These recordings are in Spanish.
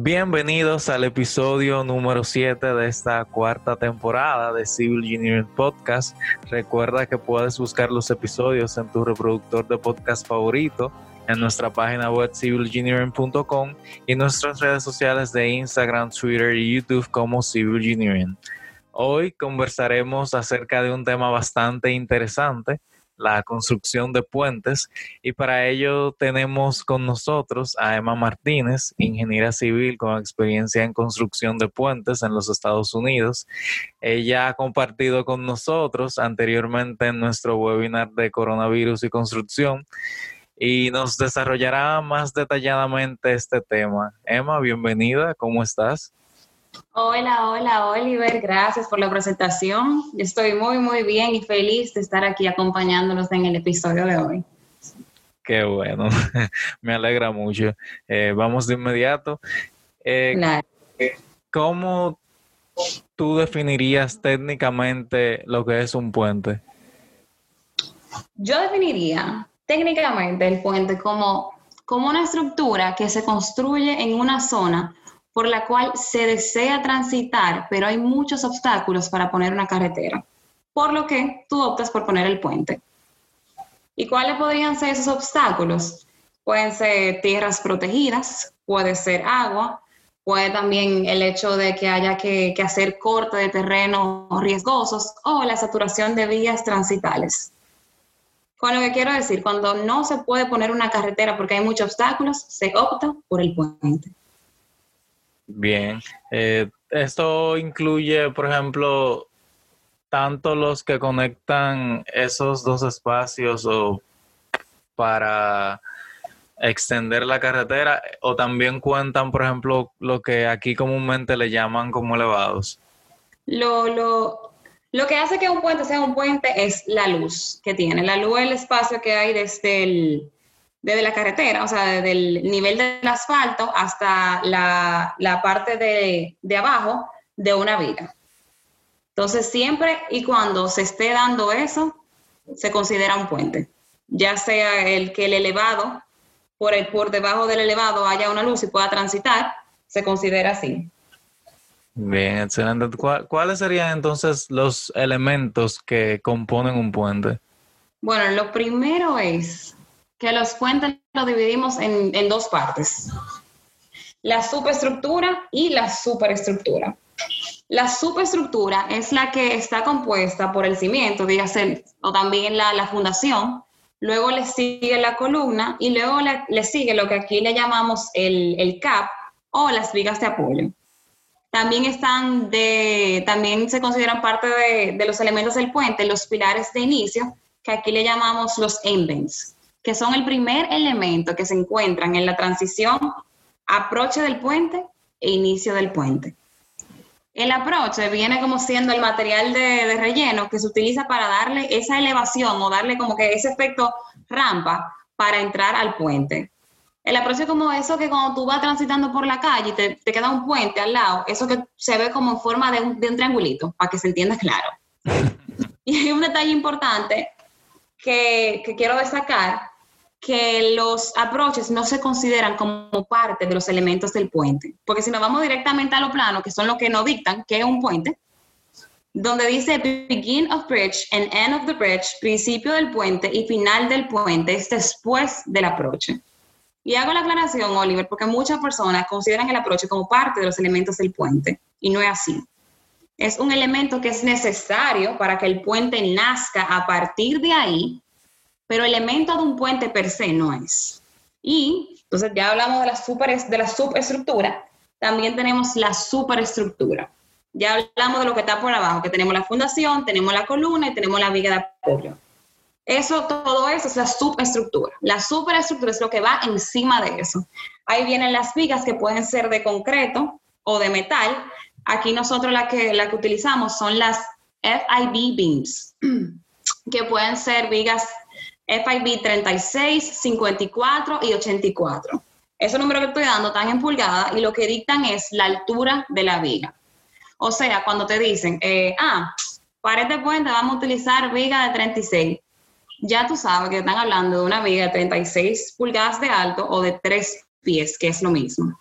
Bienvenidos al episodio número 7 de esta cuarta temporada de Civil Engineering Podcast. Recuerda que puedes buscar los episodios en tu reproductor de podcast favorito, en nuestra página web civilengineering.com y nuestras redes sociales de Instagram, Twitter y YouTube como Civil Engineering. Hoy conversaremos acerca de un tema bastante interesante la construcción de puentes y para ello tenemos con nosotros a Emma Martínez, ingeniera civil con experiencia en construcción de puentes en los Estados Unidos. Ella ha compartido con nosotros anteriormente en nuestro webinar de coronavirus y construcción y nos desarrollará más detalladamente este tema. Emma, bienvenida, ¿cómo estás? Hola, hola Oliver, gracias por la presentación. Estoy muy, muy bien y feliz de estar aquí acompañándonos en el episodio de hoy. Qué bueno, me alegra mucho. Eh, vamos de inmediato. Eh, ¿Cómo tú definirías técnicamente lo que es un puente? Yo definiría técnicamente el puente como, como una estructura que se construye en una zona por la cual se desea transitar, pero hay muchos obstáculos para poner una carretera, por lo que tú optas por poner el puente. ¿Y cuáles podrían ser esos obstáculos? Pueden ser tierras protegidas, puede ser agua, puede también el hecho de que haya que, hacer corte de terrenos riesgosos o la saturación de vías transitales. Con lo que quiero decir, cuando no se puede poner una carretera porque hay muchos obstáculos, se opta por el puente. Bien. Eh, esto incluye, por ejemplo, tanto los que conectan esos dos espacios o para extender la carretera o también cuentan, por ejemplo, lo que aquí comúnmente le llaman como elevados. Lo, lo, lo que hace que un puente sea un puente es la luz que tiene. La luz el espacio que hay desde el, desde la carretera, o sea, desde el nivel del asfalto hasta la, parte de, de, abajo de una viga. Entonces, siempre y cuando se esté dando eso, se considera un puente. Ya sea el que el elevado, por, el, por debajo del elevado haya una luz y pueda transitar, se considera así. Bien, excelente. ¿Cuáles serían entonces los elementos que componen un puente? Bueno, lo primero es que los puentes lo dividimos en, dos partes. La superestructura y la superestructura. La superestructura es la que está compuesta por el cimiento, dígase, o también la, fundación. Luego le sigue la columna y luego le, sigue lo que aquí le llamamos el, CAP o las vigas de apoyo. También están de, también se consideran parte de, de los elementos del puente, los pilares de inicio, que aquí le llamamos los endings que son el primer elemento que se encuentran en la transición aproche del puente e inicio del puente. El aproche viene como siendo el material de, relleno que se utiliza para darle esa elevación o darle como que ese efecto rampa para entrar al puente. El aproche es como eso que cuando tú vas transitando por la calle y te, queda un puente al lado, eso que se ve como en forma de un, de un triangulito, para que se entienda claro. y hay un detalle importante que, quiero destacar, que los approaches no se consideran como parte de los elementos del puente. Porque si nos vamos directamente a lo plano, que son los que nos dictan que es un puente, donde dice begin of bridge and end of the bridge, principio del puente y final del puente es después del approach. Y hago la aclaración, Oliver, porque muchas personas consideran el approach como parte de los elementos del puente y no es así es un elemento que es necesario para que el puente nazca a partir de ahí, pero elemento de un puente per se no es. Y entonces ya hablamos de la, super, de la subestructura, también tenemos la superestructura. Ya hablamos de lo que está por abajo, que tenemos la fundación, tenemos la columna y tenemos la viga de apoyo. Eso, todo eso es la subestructura. La superestructura es lo que va encima de eso. Ahí vienen las vigas que pueden ser de concreto o de metal, Aquí nosotros la que, la que utilizamos son las FIB beams, que pueden ser vigas FIB 36, 54 y 84. Ese número que estoy dando están en pulgadas y lo que dictan es la altura de la viga. O sea, cuando te dicen, eh, ah, para este puente vamos a utilizar viga de 36, ya tú sabes que están hablando de una viga de 36 pulgadas de alto o de 3 pies, que es lo mismo.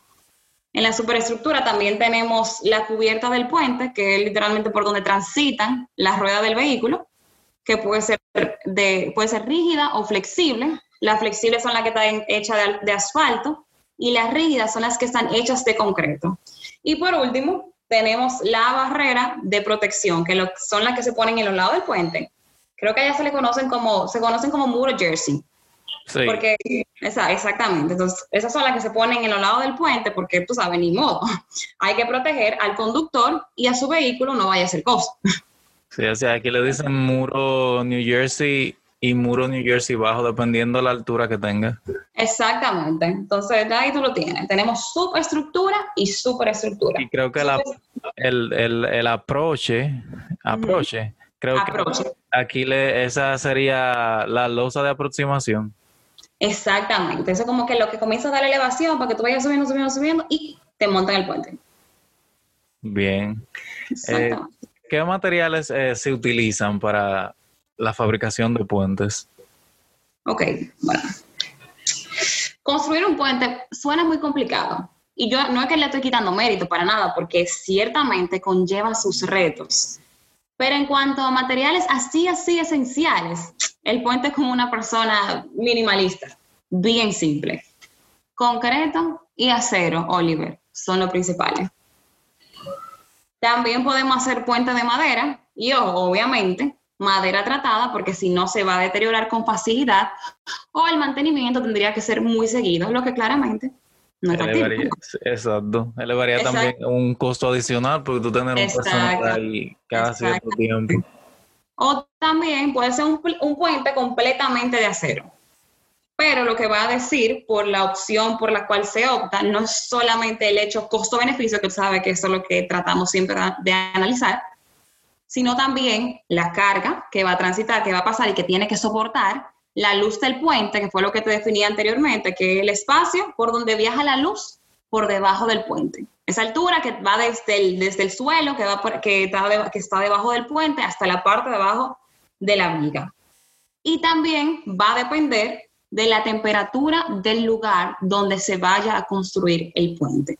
En la superestructura también tenemos la cubierta del puente, que es literalmente por donde transitan las ruedas del vehículo, que puede ser, de, puede ser rígida o flexible. Las flexibles son las que están hechas de, de asfalto y las rígidas son las que están hechas de concreto. Y por último, tenemos la barrera de protección, que son las que se ponen en los lados del puente. Creo que allá se le conocen como, se conocen como muro jersey. Sí. Porque, esa, exactamente. Entonces, esas son las que se ponen en los lados del puente porque, tú sabes, ni modo. Hay que proteger al conductor y a su vehículo no vaya a ser cosa. Sí, o sea, aquí le dicen muro New Jersey y muro New Jersey bajo, dependiendo de la altura que tenga. Exactamente. Entonces, ahí tú lo tienes. Tenemos subestructura y superestructura. Y creo que el, el, el approach, approach, creo que aquí le, esa sería la losa de aproximación. Exactamente. Eso es como que lo que comienza a dar elevación para que tú vayas subiendo, subiendo, subiendo y te montan el puente. Bien. Eh, ¿Qué materiales eh, se utilizan para la fabricación de puentes? Ok, bueno. Construir un puente suena muy complicado. Y yo no es que le estoy quitando mérito para nada, porque ciertamente conlleva sus retos. Pero en cuanto a materiales así, así esenciales, el puente es como una persona minimalista, bien simple. Concreto y acero, Oliver, son los principales. También podemos hacer puentes de madera y, obviamente, madera tratada, porque si no se va a deteriorar con facilidad, o el mantenimiento tendría que ser muy seguido, lo que claramente no elevaría, Exacto. Elevaría también un costo adicional porque tú tienes un personal ahí cada cierto tiempo. O también puede ser un, un puente completamente de acero. Pero lo que va a decir por la opción por la cual se opta no es solamente el hecho costo-beneficio, que sabe que eso es lo que tratamos siempre de analizar, sino también la carga que va a transitar, que va a pasar y que tiene que soportar, la luz del puente, que fue lo que te definía anteriormente, que es el espacio por donde viaja la luz por debajo del puente. Esa altura que va desde el, desde el suelo, que, va que, está que está debajo del puente, hasta la parte de abajo de la viga. Y también va a depender de la temperatura del lugar donde se vaya a construir el puente.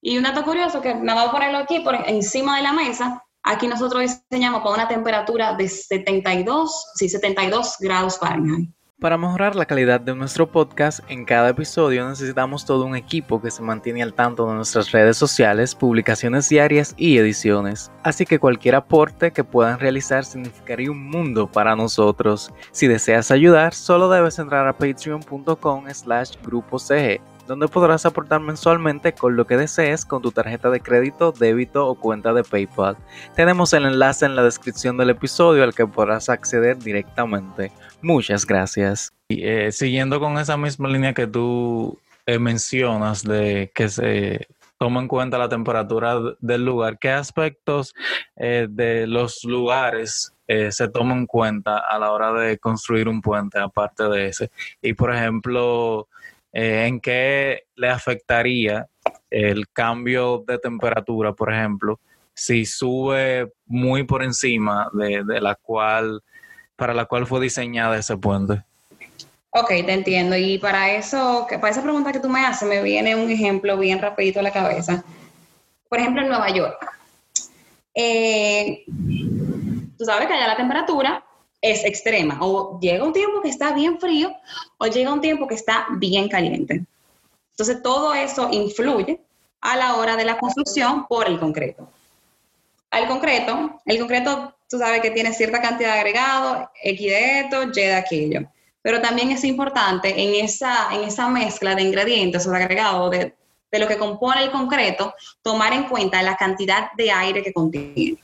Y un dato curioso que me voy a ponerlo aquí por encima de la mesa Aquí nosotros diseñamos para una temperatura de 72, sí, 72 grados Fahrenheit. Para mejorar la calidad de nuestro podcast, en cada episodio necesitamos todo un equipo que se mantiene al tanto de nuestras redes sociales, publicaciones diarias y ediciones. Así que cualquier aporte que puedan realizar significaría un mundo para nosotros. Si deseas ayudar, solo debes entrar a patreon.com slash grupo CG donde podrás aportar mensualmente con lo que desees con tu tarjeta de crédito, débito o cuenta de PayPal. Tenemos el enlace en la descripción del episodio al que podrás acceder directamente. Muchas gracias. Y, eh, siguiendo con esa misma línea que tú eh, mencionas de que se toma en cuenta la temperatura del lugar, ¿qué aspectos eh, de los lugares se toman en cuenta a la hora de construir un puente aparte de ese? Y por ejemplo, eh, ¿en qué le afectaría el cambio de temperatura, por ejemplo, si sube muy por encima de, la cual, para la cual fue diseñada ese puente? Ok, te entiendo. Y para eso, para esa pregunta que tú me haces, me viene un ejemplo bien rapidito a la cabeza. Por ejemplo, en Nueva York. Eh, tú sabes que allá la temperatura es extrema. O llega un tiempo que está bien frío o llega un tiempo que está bien caliente. Entonces, todo eso influye a la hora de la construcción por el concreto. Al concreto, el concreto, tú sabes que tiene cierta cantidad de agregado, X de esto, Y de aquello. Pero también es importante en esa, en esa mezcla de ingredientes o de agregado de, de lo que compone el concreto, tomar en cuenta la cantidad de aire que contiene.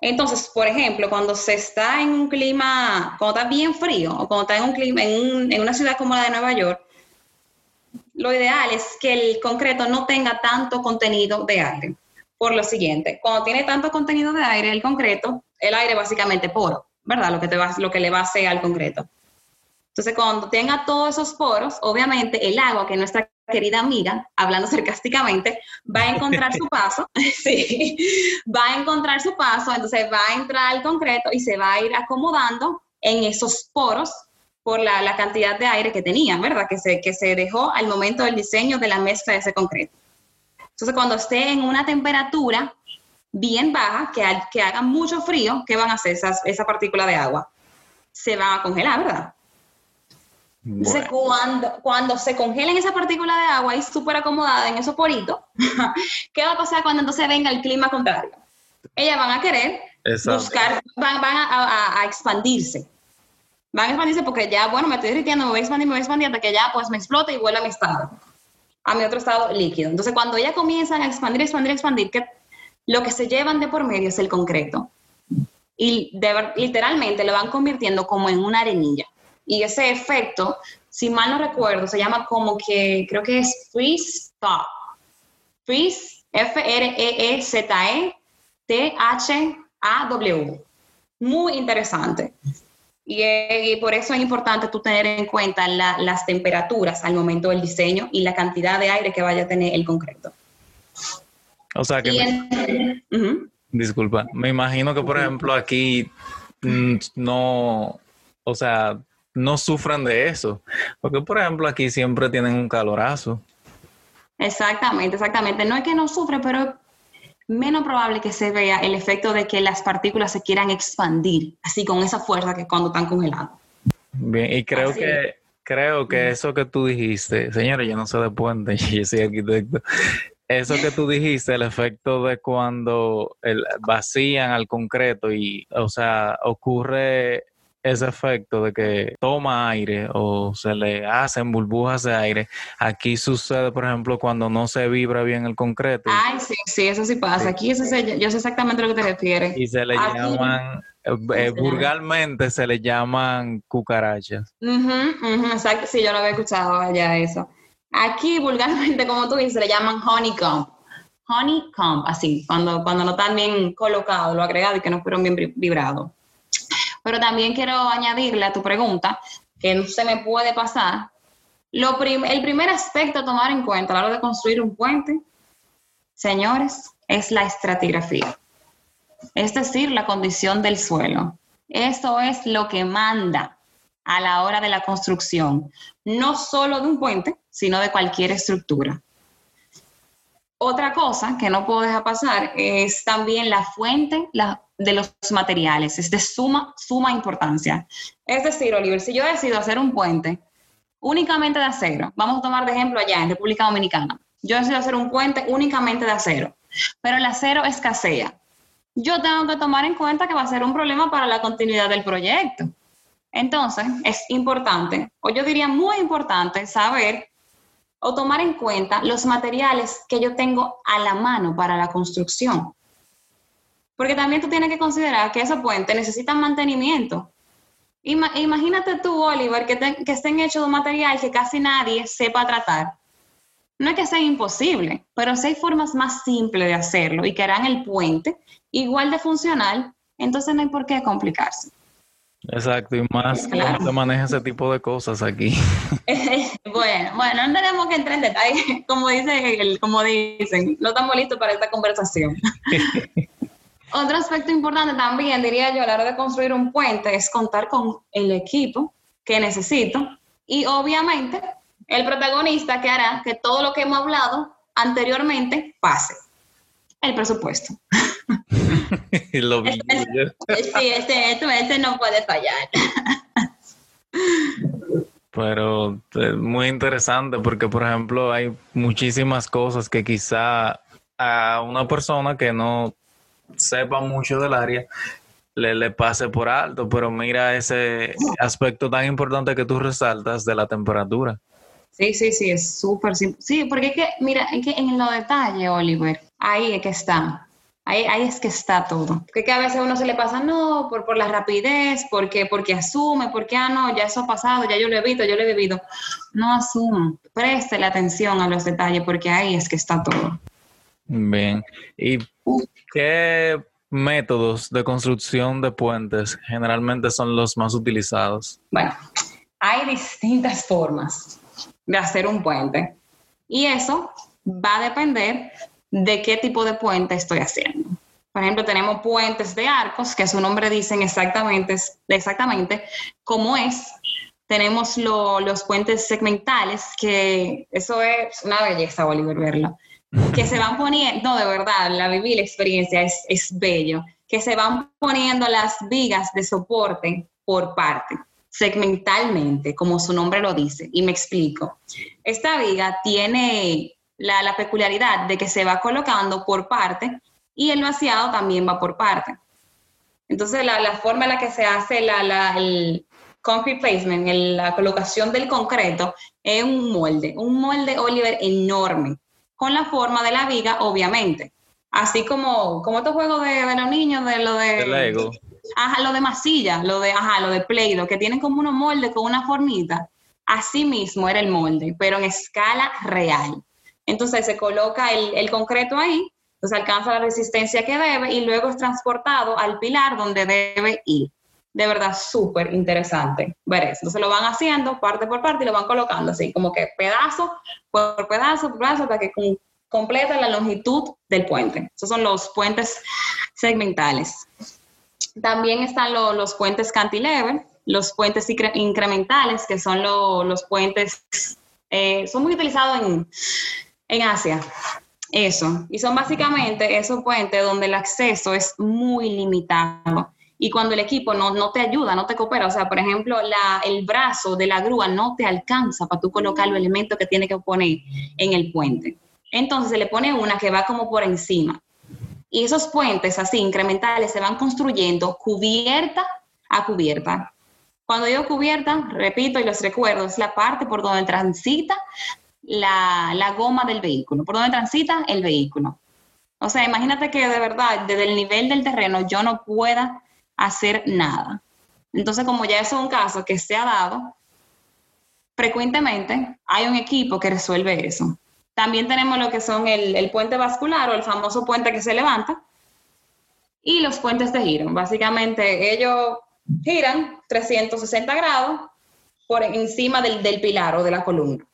Entonces, por ejemplo, cuando se está en un clima, cuando está bien frío o cuando está en un clima, en, una ciudad como la de Nueva York, lo ideal es que el concreto no tenga tanto contenido de aire. Por lo siguiente, cuando tiene tanto contenido de aire, el concreto, el aire básicamente poro, ¿verdad? Lo que, te va, lo que le va a hacer al concreto. Entonces, cuando tenga todos esos poros, obviamente el agua, que nuestra querida amiga, hablando sarcásticamente, va a encontrar su paso, sí, va a encontrar su paso, entonces va a entrar al concreto y se va a ir acomodando en esos poros por la, la, cantidad de aire que tenía, ¿verdad? Que se, que se dejó al momento del diseño de la mezcla de ese concreto. Entonces, cuando esté en una temperatura bien baja, que, que haga mucho frío, ¿qué van a hacer esas, esa partícula de agua? Se van a congelar, ¿verdad? Entonces, cuando, cuando se congelen esa partícula de agua y súper acomodada en esos poritos, ¿qué va a pasar cuando entonces venga el clima contrario? Ellas van a querer buscar, van, van a, a, expandirse. Van a expandirse porque ya, bueno, me estoy derritiendo, me voy a expandir, me voy a expandir hasta que ya pues me explote y vuelva a mi estado, a mi otro estado líquido. Entonces, cuando ellas comienzan a expandir, expandir, expandir, que lo que se llevan de por medio es el concreto. Y literalmente lo van convirtiendo como en una arenilla. Y ese efecto, si mal no recuerdo, se llama como que, creo que es freeze thaw. Freeze, F-R-E-E-Z-E-T-H-A-W. Muy interesante. Y, por eso es importante tú tener en cuenta las temperaturas al momento del diseño y la cantidad de aire que vaya a tener el concreto. O sea que... Disculpa, me imagino que por ejemplo aquí mm, no, o sea, no sufran de eso, porque por ejemplo aquí siempre tienen un calorazo. Exactamente, exactamente. No es que no sufre, pero menos probable que se vea el efecto de que las partículas se quieran expandir, así con esa fuerza que cuando están congeladas. Bien, y creo que creo que eso que tú dijiste, señores, yo no soy de puente, yo soy arquitecto. Eso que tú dijiste, el efecto de cuando el, vacían al concreto y, o sea, ocurre ese efecto de que toma aire o se le hacen burbujas de aire. Aquí sucede, por ejemplo, cuando no se vibra bien el concreto. Ay, sí, sí, eso sí pasa. Aquí eso yo sé exactamente a lo que te refieres. Y se le llaman, eh, eh, vulgarmente se le llaman cucarachas. exacto, sí, yo lo había escuchado allá eso. Aquí vulgarmente, como tú dices, se le llaman honeycomb. Honeycomb, así, cuando, cuando no están bien colocados, lo agregado y que no fueron bien vibrados. Pero también quiero añadirle a tu pregunta, que no se me puede pasar, lo el primer aspecto a tomar en cuenta a la hora de construir un puente, señores, es la estratigrafía. Es decir, la condición del suelo. Eso es lo que manda a la hora de la construcción, no solo de un puente, sino de cualquier estructura. Otra cosa que no puedo dejar pasar es también la fuente, la, de los materiales, es de suma, suma importancia. Es decir, Oliver, si yo decido hacer un puente únicamente de acero, vamos a tomar de ejemplo allá en República Dominicana, yo decido hacer un puente únicamente de acero, pero el acero escasea. Yo tengo que tomar en cuenta que va a ser un problema para la continuidad del proyecto. Entonces, es importante, o yo diría muy importante, saber o tomar en cuenta los materiales que yo tengo a la mano para la construcción. Porque también tú tienes que considerar que esos puentes necesitan mantenimiento. imagínate tú, Oliver, que, que estén hechos de un material que casi nadie sepa tratar. No es que sea imposible, pero si hay formas más simples de hacerlo y que harán el puente igual de funcional, entonces no hay por qué complicarse. Exacto, y más cómo se maneja ese tipo de cosas aquí. bueno, bueno, no tenemos que entrar en detalle, como, dice como dicen, no estamos listos para esta conversación. Otro aspecto importante también, diría yo, a la hora de construir un puente es contar con el equipo que necesito y obviamente el protagonista que hará que todo lo que hemos hablado anteriormente pase. El presupuesto. lo vi. sí, este, este, este no puede fallar. Pero es muy interesante porque, por ejemplo, hay muchísimas cosas que quizá a una persona que no sepa mucho del área, le, le, pase por alto, pero mira ese aspecto tan importante que tú resaltas de la temperatura. Sí, sí, sí, es súper simple. Sí, porque es que, mira, es que en los detalles, Oliver, ahí es que está. Ahí, ahí, es que está todo. Porque que a veces uno se le pasa, no, por, por la rapidez, porque, porque asume, porque, ah, no, ya eso ha pasado, ya yo lo he visto, yo lo he vivido. No asuma, preste la atención a los detalles, porque ahí es que está todo. Bien. ¿Y qué métodos de construcción de puentes generalmente son los más utilizados? Bueno, hay distintas formas de hacer un puente. Y eso va a depender de qué tipo de puente estoy haciendo. Por ejemplo, tenemos puentes de arcos, que su nombre dicen exactamente, exactamente cómo es, tenemos los puentes segmentales, que eso es una belleza, Oliver, verlo. Que se van poniendo, no, de verdad, la viví, la experiencia es, es bello, que se van poniendo las vigas de soporte por parte, segmentalmente, como su nombre lo dice. Y me explico. Esta viga tiene la, la peculiaridad de que se va colocando por parte y el vaciado también va por parte. Entonces, la, la forma en la que se hace la, la, el concrete placement, la colocación del concreto, es un molde, un molde Oliver enorme, con la forma de la viga, obviamente. Así como, como estos juegos de, de los niños, de lo de... Lego. Ajá, lo de masilla, lo de, ajá, lo de Play-Doh, que tienen como unos moldes con una formita. Así mismo era el molde, pero en escala real. Entonces se coloca el, el concreto ahí, entonces alcanza la resistencia que debe y luego es transportado al pilar donde debe ir. De verdad, súper interesante ver eso. Entonces lo van haciendo parte por parte y lo van colocando así, como que pedazo por pedazo por pedazo, para que completa la longitud del puente. Esos son los puentes segmentales. También están los puentes cantilever, los puentes incrementales, que son los puentes, eh, son muy utilizados en, en Asia. Eso. Y son básicamente esos puentes donde el acceso es muy limitado. Y cuando el equipo no, no te ayuda, no te coopera, o sea, por ejemplo, el brazo de la grúa no te alcanza para tú colocar los elementos que tiene que poner en el puente. Entonces se le pone una que va como por encima. Y esos puentes así incrementales se van construyendo cubierta a cubierta. Cuando digo cubierta, repito y los recuerdo, es la parte por donde transita la, la goma del vehículo, por donde transita el vehículo. O sea, imagínate que de verdad, desde el nivel del terreno, yo no pueda hacer nada. Entonces, como ya es un caso que se ha dado, frecuentemente hay un equipo que resuelve eso. También tenemos lo que son el, puente vascular o el famoso puente que se levanta y los puentes de giro. Básicamente ellos giran 360 grados por encima del, del pilar o de la columna.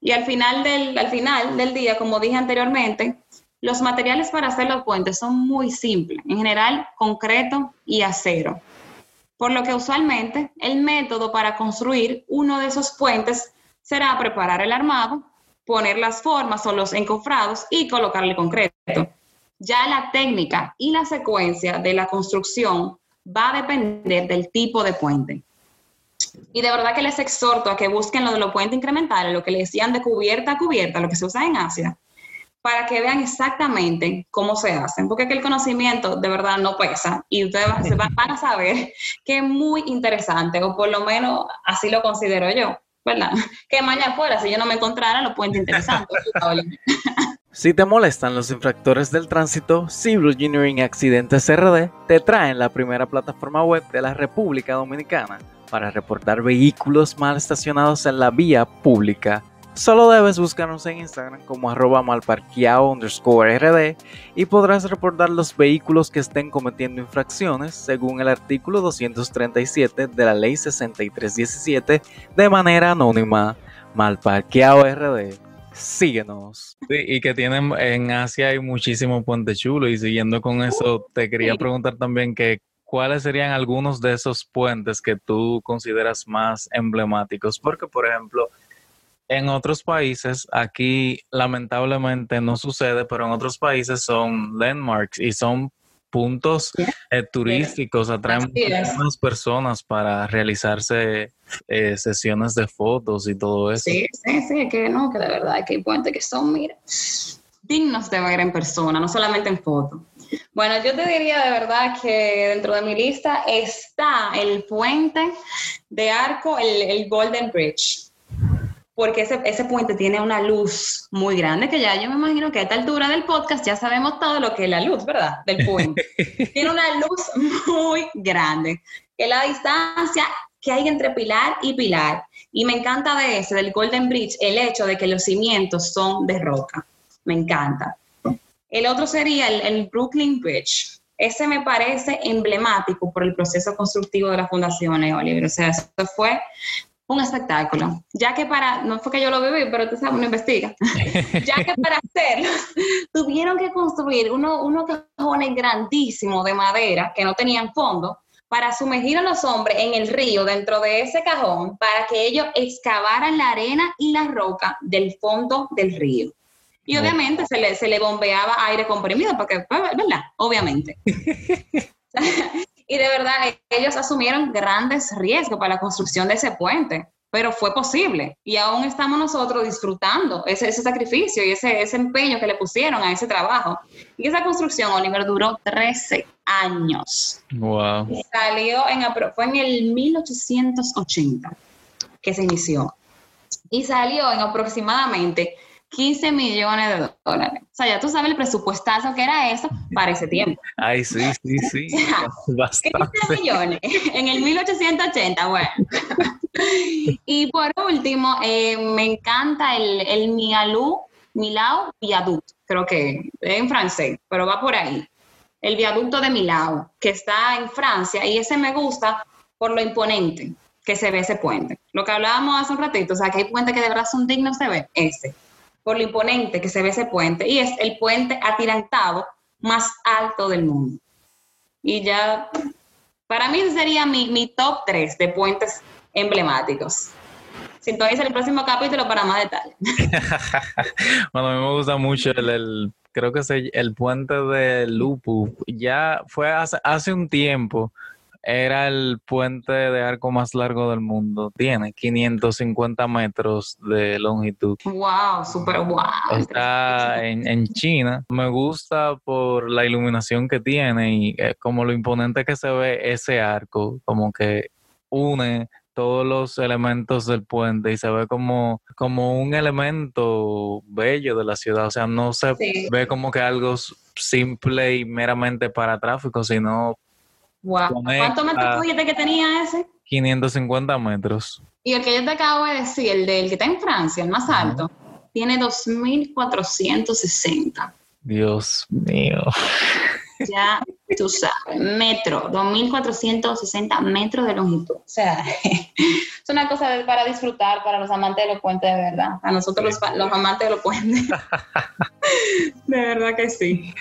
Y al final, del, al final del día, como dije anteriormente, los materiales para hacer los puentes son muy simples, en general concreto y acero. Por lo que usualmente el método para construir uno de esos puentes será preparar el armado, poner las formas o los encofrados y colocarle concreto. Ya la técnica y la secuencia de la construcción va a depender del tipo de puente. Y de verdad que les exhorto a que busquen lo de los puentes incrementales, lo que le decían de cubierta a cubierta, lo que se usa en Asia, para que vean exactamente cómo se hacen, porque que el conocimiento de verdad no pesa y ustedes van a saber que es muy interesante, o por lo menos así lo considero yo, ¿verdad? Que mañana fuera, si yo no me encontrara, lo puente interesante. Si te molestan los infractores del tránsito, Civil Engineering Accidentes RD te traen la primera plataforma web de la República Dominicana para reportar vehículos mal estacionados en la vía pública Solo debes buscarnos en Instagram como arroba malparqueado underscore rd y podrás reportar los vehículos que estén cometiendo infracciones según el artículo 237 de la ley 6317 de manera anónima. Malparqueado RD. Síguenos. y que tienen en Asia hay muchísimos puentes chulos y siguiendo con eso te quería preguntar también que cuáles serían algunos de esos puentes que tú consideras más emblemáticos porque por ejemplo en otros países, aquí lamentablemente no sucede, pero en otros países son landmarks y son puntos eh, turísticos, atraen muchas personas para realizarse eh, sesiones de fotos y todo eso. Sí, sí, sí, que no, que de verdad que hay puentes que son, mira, dignos de ver en persona, no solamente en foto. Bueno, yo te diría de verdad que dentro de mi lista está el puente de arco, el Golden Bridge porque ese, ese, puente tiene una luz muy grande, que ya yo me imagino que a esta altura del podcast ya sabemos todo lo que es la luz, ¿verdad? Del puente. tiene una luz muy grande, que la distancia que hay entre pilar y pilar. Y me encanta de ese, del Golden Bridge, el hecho de que los cimientos son de roca. Me encanta. El otro sería el, el Brooklyn Bridge. Ese me parece emblemático por el proceso constructivo de la fundación, Oliver. O sea, eso fue un espectáculo, ya que para, no fue que yo lo viví, pero tú sabes, uno investiga, ya que para hacerlo tuvieron que construir unos cajones grandísimos de madera que no tenían fondo para sumergir a los hombres en el río dentro de ese cajón para que ellos excavaran la arena y la roca del fondo del río. Y obviamente se le, se le bombeaba aire comprimido, porque, pues, ¿verdad? Obviamente. y de verdad, ellos asumieron grandes riesgos para la construcción de ese puente pero fue posible y aún estamos nosotros disfrutando ese, ese sacrificio y ese, ese, empeño que le pusieron a ese trabajo. Y esa construcción, Oliver, duró 13 años. Wow. Y salió en, fue en el 1880 que se inició. Y salió en aproximadamente 15 millones de dólares. O sea, ya tú sabes el presupuestazo que era eso para ese tiempo. Ay, sí, sí, sí. Bastante. 15 millones en el 1880, bueno. y por último, eh, me encanta el, el Mialou, Milau Viaduct, creo que es en francés, pero va por ahí. El viaducto de Milau, que está en Francia, y ese me gusta por lo imponente que se ve ese puente. Lo que hablábamos hace un ratito, o sea, que hay puentes que de verdad son dignos se ve, ese por lo imponente que se ve ese puente, y es el puente atirantado más alto del mundo. Y ya, para mí sería mi, mi top 3 de puentes emblemáticos. Sintoniza el próximo capítulo para más detalles. bueno, a mí me gusta mucho el, creo que es el, puente de Lupu. Ya fue hace, hace un tiempo era el puente de arco más largo del mundo. Tiene 550 metros de longitud. ¡Wow! ¡Súper wow! Está en, China. Me gusta por la iluminación que tiene y eh, como lo imponente que se ve ese arco, como que une todos los elementos del puente y se ve como, como un elemento bello de la ciudad. O sea, no se ve como que algo simple y meramente para tráfico, sino Wow. ¿Cuántos metros tú dijiste que tenía ese? 550 metros. Y el que yo te acabo de decir, el del que está en Francia, el más alto, tiene 2460. Dios mío. Ya tú sabes, metro, 2460 metros de longitud. O sea, es una cosa para disfrutar para los amantes de los puentes, de verdad. A nosotros los, los amantes de los puentes. de verdad que sí.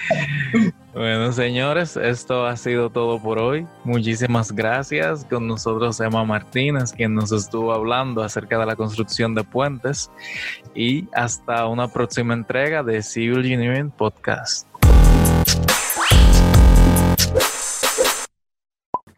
Bueno, señores, esto ha sido todo por hoy. Muchísimas gracias. Con nosotros Emma Martínez, quien nos estuvo hablando acerca de la construcción de puentes. Y hasta una próxima entrega de Civil Engineering Podcast.